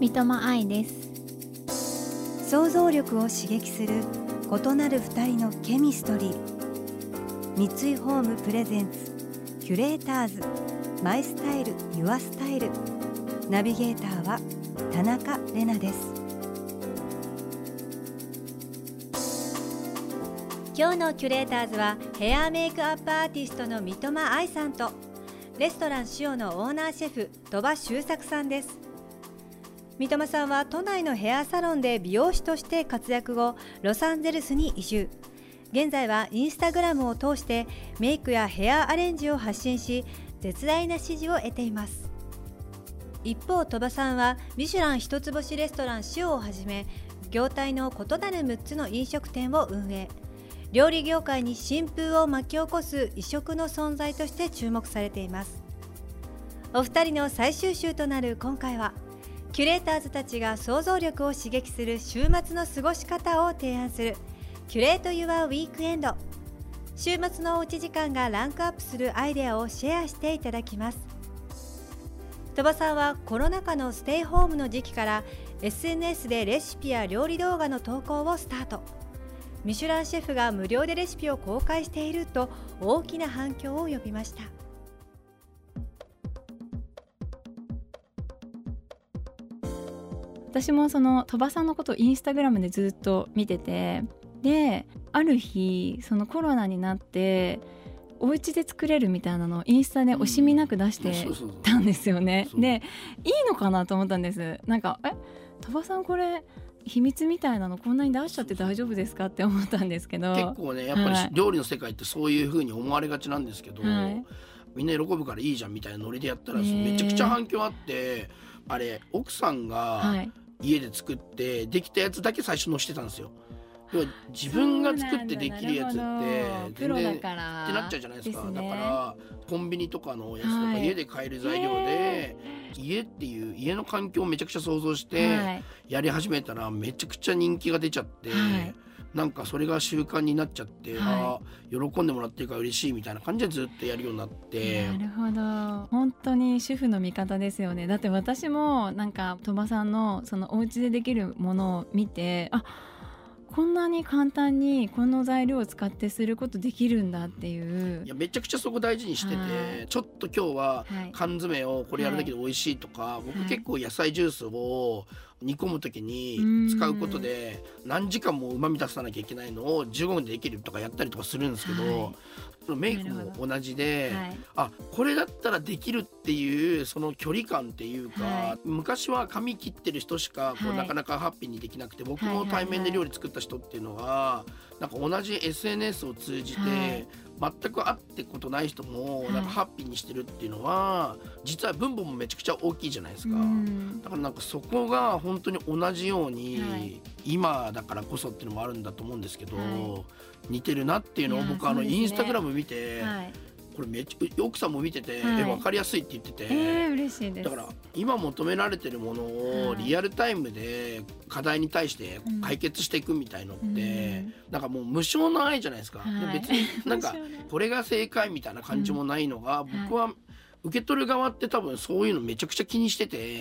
三笘愛です想像力を刺激する異なる二人のケミストリー。三井ホームプレゼンツキュレーターズマイスタイルユアスタイル。ナビゲーターは田中れなです。今日のキュレーターズはヘアメイクアップアーティストの三笘愛さんとレストラン塩のオーナーシェフ鳥羽周作さんです。三笘さんは都内のヘアサロンで美容師として活躍後ロサンゼルスに移住。現在はインスタグラムを通してメイクやヘアアレンジを発信し絶大な支持を得ています。一方鳥羽さんはミシュラン一つ星レストラン塩をはじめ業態の異なる6つの飲食店を運営。料理業界に新風を巻き起こす異色の存在として注目されています。お二人の最終週となる今回は「キュレーターズたちが想像力を刺激する週末の過ごし方を提案する。キュレート・ユア・ウィークエンド。週末のおうち時間がランクアップするアイデアをシェアしていただきます。鳥羽さんはコロナ禍のステイホームの時期から SNS でレシピや料理動画の投稿をスタート。ミシュランシェフが無料でレシピを公開していると大きな反響を呼びました。私もその鳥羽さんのことをインスタグラムでずっと見ててである日そのコロナになってお家で作れるみたいなのをインスタで惜しみなく出してたんですよね。でいいのかなと思ったんです。なんかえ鳥羽さんこれ秘密みたいなのこんなに出しちゃって大丈夫ですかって思ったんですけど。結構ねやっぱり料理の世界ってそういうふうに思われがちなんですけど、はい、みんな喜ぶからいいじゃんみたいなノリでやったらめちゃくちゃ反響あってあれ奥さんが家で作ってできたやつだけ最初のしてたんですよ。要は自分が作ってできるやつって全然ってなっちゃうじゃないですか。だからコンビニとかのやつとか家で買える材料で家っていう家の環境をめちゃくちゃ想像してやり始めたらめちゃくちゃ人気が出ちゃって。なんかそれが習慣になっちゃって、はい、あ喜んでもらってるから嬉しいみたいな感じでずっとやるようになって。なるほど。本当に主婦の味方ですよね。だって私もなんか鳥羽さんのそのお家でできるものを見てあこんなに簡単にこの材料を使ってすることできるんだっていう。いやめちゃくちゃそこ大事にしててちょっと今日は缶詰をこれやるだけで美味しいとか、はい、僕結構野菜ジュースを煮込む時に使うことで何時間もうまみ出さなきゃいけないのを15分でできるとかやったりとかするんですけど、はい、メイクも同じで、はい、あこれだったらできるっていうその距離感っていうか、はい、昔は髪切ってる人しかこう、なかなかハッピーにできなくて僕も対面で料理作った人っていうのはなんか同じ SNS を通じて、全く会ってことない人もなんかハッピーにしてるっていうのは、実は分母もめちゃくちゃ大きいじゃないですか、だからなんかそこが本当に同じように、今だからこそっていうのもあるんだと思うんですけど、似てるなっていうのを僕あのインスタグラム見て、これめっちゃ奥さんも見てて、はい、え分かりやすいって言ってて、えー、嬉しいです。だから今求められてるものをリアルタイムで課題に対して解決していくみたいのって、うん、なんかもう無償の愛じゃないですか、はい、別になんかこれが正解みたいな感じもないのが、僕は受け取る側って多分そういうのめちゃくちゃ気にしてて、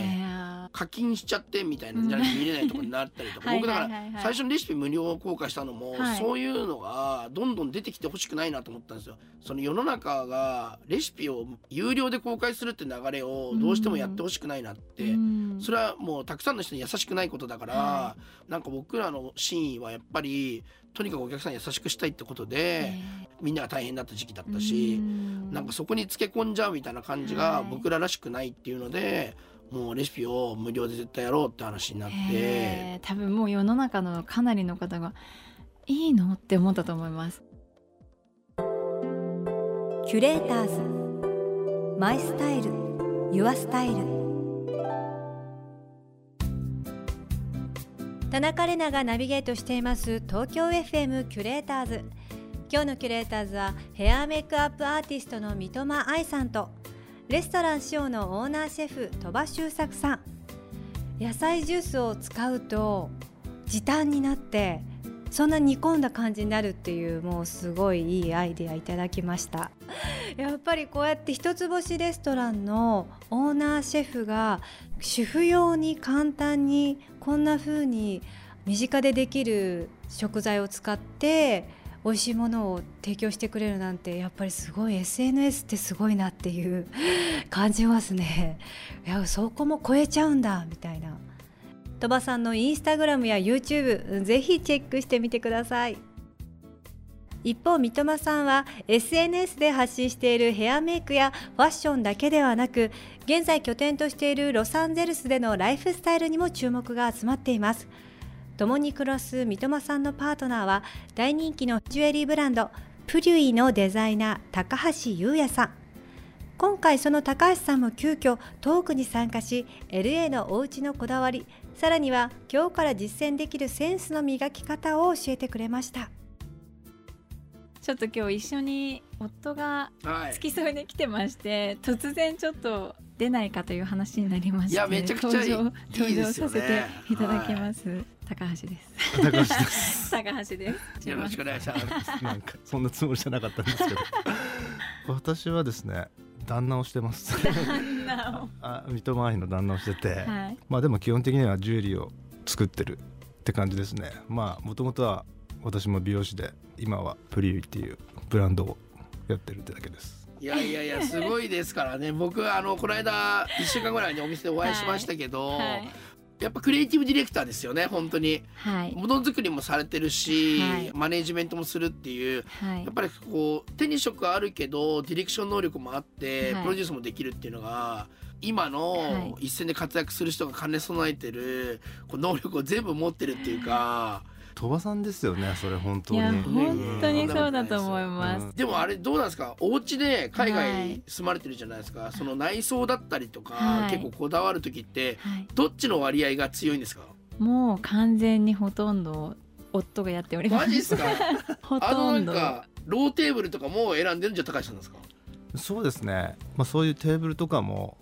課金しちゃってみたいなじゃ見れないとこになったりとか僕だから最初のレシピ無料公開したのも、そういうのがどんどん出てきてほしくないなと思ったんですよ。その世の中がレシピを有料で公開するって流れをどうしてもやってほしくないなって、それはもうたくさんの人に優しくないことだから、なんか僕らの真意はやっぱりとにかくお客さん優しくしたいってことで、みんなが大変だった時期だったし、なんかそこにつけ込んじゃうみたいな感じが僕ららしくないっていうので、もうレシピを無料で絶対やろうって話になって。多分もう世の中のかなりの方がいいのって思ったと思います。キュレーターズ。マイスタイル。ユアスタイル田中玲奈がナビゲートしています東京 FM キュレーターズ。今日のキュレーターズはヘアメイクアップアーティストの三笘愛さんとレストラン塩のオーナーシェフ鳥羽周作さん。野菜ジュースを使うと時短になってそんな煮込んだ感じになるっていうもうすごいいいアイデアいただきました。やっぱりこうやって一つ星レストランのオーナーシェフが主婦用に簡単にこんな風に身近でできる食材を使って美味しいものを提供してくれるなんてやっぱりすごい SNS ってすごいなっていう感じますね。いやそこも超えちゃうんだみたいな。鳥羽さんのインスタグラムや YouTube ぜひチェックしてみてください。一方三笘さんは SNS で発信しているヘアメイクやファッションだけではなく現在拠点としているロサンゼルスでのライフスタイルにも注目が集まっています。共に暮らす三笘さんのパートナーは大人気のジュエリーブランドプリュイのデザイナー高橋優也さん。今回その高橋さんも急遽トークに参加し LA のお家のこだわりさらには今日から実践できるセンスの磨き方を教えてくれました。ちょっと今日一緒に夫が付き添いで来てまして、はい、突然ちょっと出ないかという話になりましていやめちゃくちゃいい登場させていただきます、はい、高橋です。高橋です。高橋です。よろしくお願いします。なんかそんなつもりじゃなかったんですけど。私はですね旦那をしてます。旦那を。あ三笘愛の旦那をしてて、はい、まあでも基本的にはジュエリーを作ってるって感じですね。まあもともとは私も美容師で今はプリュイっていうブランドをやってるってだけです。いやいやいやすごいですからね。僕あのこの間1週間ぐらいにお店でお会いしましたけど、はい。はいやっぱクリエイティブディレクターですよね本当に、はい、ものづくりもされてるし、はい、マネージメントもするっていう、はい、やっぱりこう手に職あるけどディレクション能力もあって、プロデュースもできるっていうのが今の一線で活躍する人が兼ね備えてるこう能力を全部持ってるっていうか。鳥羽さんですよねそれ本当に。本当にそうだと思います、うん、でもあれどうなんですか？お家で海外住まれてるじゃないですか、はい、その内装だったりとか、はい、結構こだわる時って、はい、どっちの割合が強いんですか？もう完全にほとんど夫がやっております。マジっすか？ほとんど。ローテーブルとかも選んでるんじゃ高橋さんですか？そうですね、まあ、そういうテーブルとかも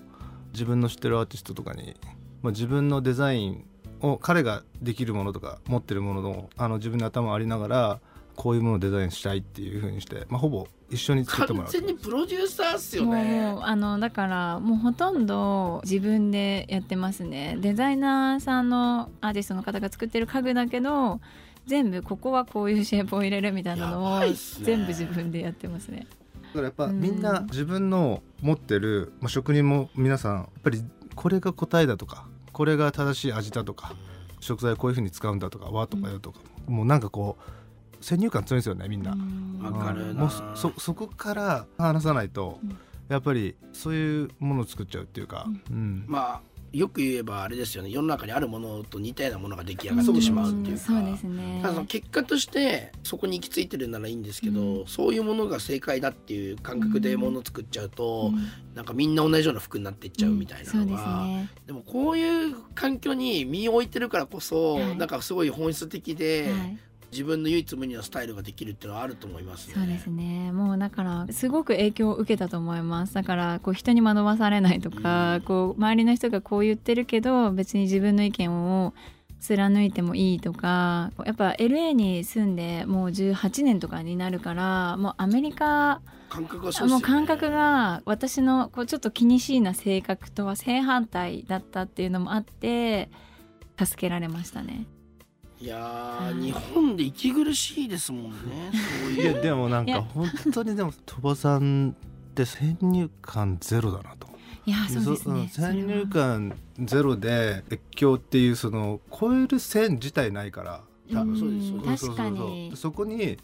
自分の知ってるアーティストとかに、まあ、自分のデザインを彼ができるものとか持ってるもののあの自分の頭ありながらこういうものをデザインしたいっていうふうにして、まあ、ほぼ一緒に作ってもらう完全にプロデューサーっすよね。もうあのだからもうほとんど自分でやってますね。デザイナーさんのアーティストの方が作ってる家具だけど全部ここはこういうシェイプを入れるみたいなのを全部自分でやってますね。だからやっぱみんな自分の持ってる、まあ、職人も皆さんやっぱりこれが答えだとかこれが正しい味だとか食材こういうふうに使うんだとか和とかよとか、うん、もうなんかこう先入観強いんですよねみんな。もうそそこから話さないと、うん、やっぱりそういうものを作っちゃうっていうか、うん、まあよく言えばあれですよね。世の中にあるものと似たようなものが出来上がってしまうっていうか、ね、結果としてそこに行き着いてるならいいんですけど、うん、そういうものが正解だっていう感覚でものを作っちゃうと、うん、なんかみんな同じような服になっていっちゃうみたいなのが、うん。でね、でもこういう環境に身を置いてるからこそ、はい、なんかすごい本質的で、はい自分の唯一無二のスタイルができるっていうのはあると思います、ね、そうですね。もうだからすごく影響を受けたと思います。だからこう人に惑わされないとか、うん、こう周りの人がこう言ってるけど別に自分の意見を貫いてもいいとかやっぱ LA に住んでもう18年とかになるからもうアメリカ感覚が、ね、もう感覚が私のこうちょっと気にしいな性格とは正反対だったっていうのもあって助けられましたね。いや日本で息苦しいですもんね。そういういやでもなんか本当にでも鳥羽さんって先入観ゼロだなと。いやそうですね。先入観ゼロで越境っていうその超える線自体ないから。多分そうです。確かに。そこに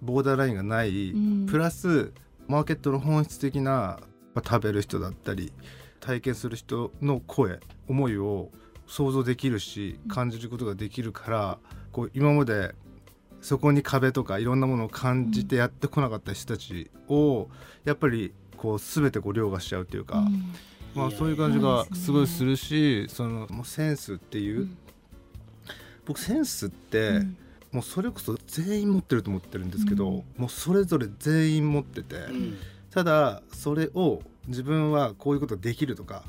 ボーダーラインがない、プラスマーケットの本質的な、まあ、食べる人だったり体験する人の声思いを想像できるし感じることができるからこう今までそこに壁とかいろんなものを感じてやってこなかった人たちをやっぱりこう全てこう凌駕しちゃうっていうか、うん、まあ、そういう感じがすごいするしそのもうセンスっていう、僕センスって、うん、もうそれこそ全員持ってると思ってるんですけど、うん、もうそれぞれ全員持ってて、うん、ただそれを自分はこういうことができるとか、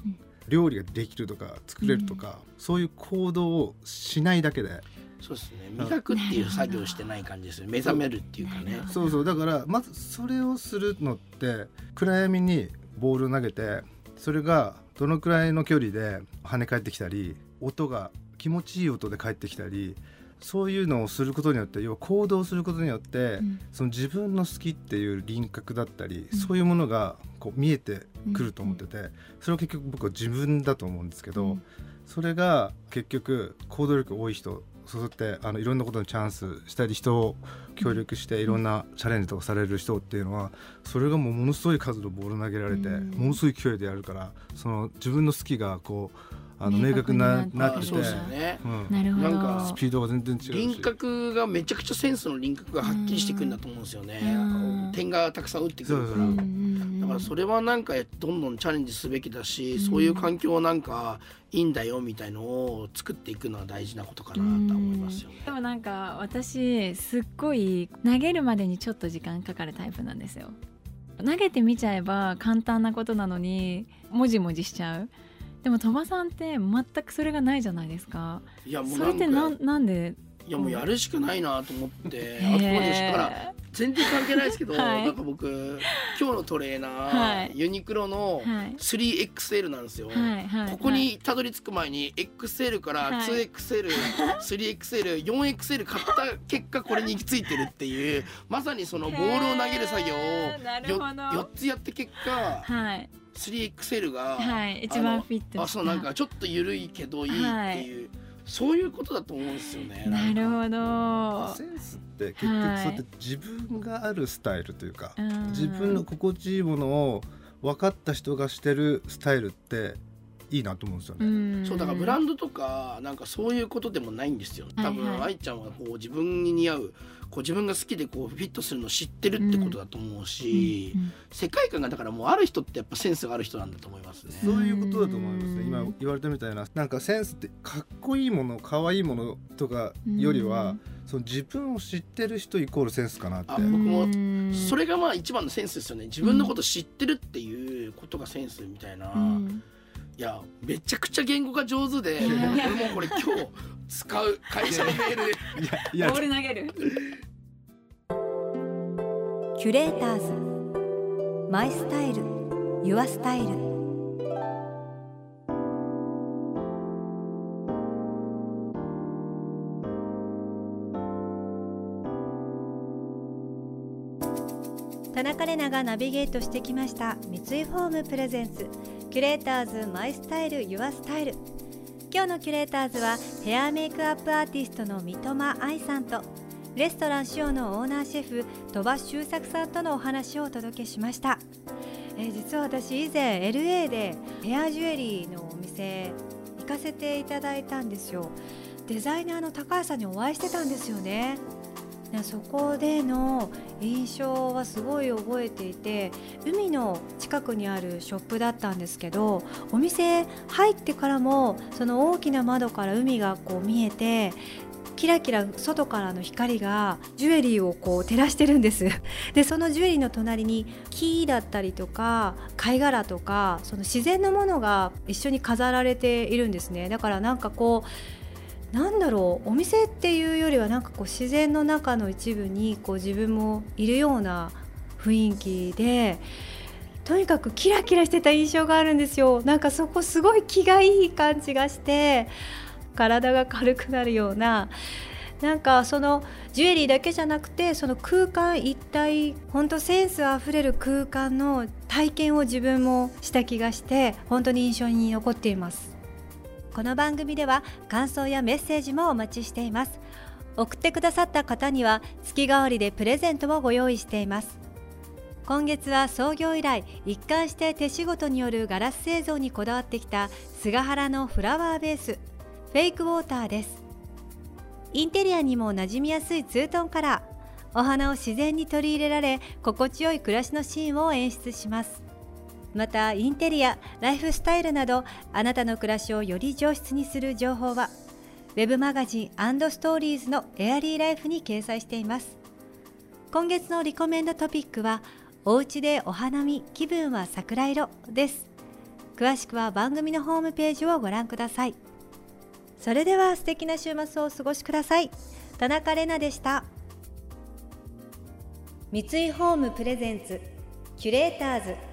料理ができるとか作れるとか、そういう行動をしないだけで。そうですね。磨くっていう作業してない感じですよ。目覚めるっていうかね。そうそう。だからまずそれをするのって暗闇にボールを投げてそれがどのくらいの距離で跳ね返ってきたり音が気持ちいい音で返ってきたりそういうのをすることによって要は行動することによって、うん、その自分の好きっていう輪郭だったり、うん、そういうものがこう見えてくると思ってて、それは結局僕は自分だと思うんですけど、それが結局行動力多い人そうやってあのいろんなことにチャンスしたり人を協力していろんなチャレンジとかされる人っていうのはそれがもうものすごい数のボール投げられてものすごい勢いでやるからその自分の好きがこうあの明確になってて、ね。うん、なるほど。なんかスピードが全然違う輪郭がめちゃくちゃセンスの輪郭がはっきりしてくるんだと思うんですよね、点がたくさん打ってくるから。だからそれはなんかどんどんチャレンジすべきだし、そういう環境はなんかいいんだよみたいのを作っていくのは大事なことかなと思いますよね。でもなんか私すっごい投げるまでにちょっと時間かかるタイプなんですよ。投げてみちゃえば簡単なことなのにもじもじしちゃう。でも鳥羽さんって全くそれがないじゃないですか。いやもうそれってなんなんで？いやもうやるしかないなと思ってあとから全然関係ないですけど、はい、なんか僕今日のトレーナー、はい、ユニクロの 3XL なんですよ、はいはい、ここにたどり着く前に XL から 2XL3XL4XL 買った結果これに行き着いてるっていうまさにそのボールを投げる作業を 4, つやって結果、はい 3XL が、はい、一番フィットあそうなんかちょっと緩いけどいいっていう、はい、そういうことだと思うんですよね。なるほど。センスって結局そうやって自分があるスタイルというか、はい、自分の心地いいものを分かった人がしてるスタイルっていいなと思うんですよね。そうだからブランドとかなんかそういうことでもないんですよ。多分、はいはい、愛ちゃんはこう自分に似合うこう自分が好きでこうフィットするのを知ってるってことだと思うし、うんうん、世界観がだからもうある人ってやっぱセンスがある人なんだと思いますね。そういうことだと思いますね。今言われたみたいななんかセンスってかっこいいもの可愛いものとかよりは、その自分を知ってる人イコールセンスかなって。僕もそれがまあ一番のセンスですよね。自分のこと知ってるっていうことがセンスみたいな。いやめちゃくちゃ言語が上手で、俺もこれ今日使う会社のメールで。いやボール投げるキュレーターズMy Style Your Style。田中れながナビゲートしてきました三井ホーム presents キュレーターズ My Style Your Style。今日のキュレーターズはヘアメイクアップアーティストの三苫愛さんとレストランシオのオーナーシェフ鳥羽周作さんとのお話をお届けしました、えー、実は私以前 LA でヘアジュエリーのお店行かせていただいたんですよ。デザイナーの高橋さんにお会いしてたんですよね。そこでの印象はすごい覚えていて海の近くにあるショップだったんですけどお店入ってからもその大きな窓から海がこう見えてキラキラ外からの光がジュエリーをこう照らしてるんです。でそのジュエリーの隣に木だったりとか貝殻とかその自然のものが一緒に飾られているんですね。だからなんかこうなんだろうお店っていうよりはなんかこう自然の中の一部にこう自分もいるような雰囲気でとにかくキラキラしてた印象があるんですよ。なんかそこすごい気がいい感じがして体が軽くなるような。なんかそのジュエリーだけじゃなくてその空間一体本当センスあふれる空間の体験を自分もした気がして本当に印象に残っています。この番組では感想やメッセージもお待ちしています。送ってくださった方には月替わりでプレゼントをご用意しています。今月は創業以来一貫して手仕事によるガラス製造にこだわってきた菅原のフラワーベースフェイクウォーターです。インテリアにも馴染みやすいツートンカラー。お花を自然に取り入れられ心地よい暮らしのシーンを演出します。またインテリアライフスタイルなどあなたの暮らしをより上質にする情報はウェブマガジンストーリーズのエアリーライフに掲載しています。今月のリコメンドトピックはおうちでお花見気分は桜色です。詳しくは番組のホームページをご覧ください。それでは素敵な週末をお過ごしください。田中れなでした。三井ホームプレゼンツキュレーターズ。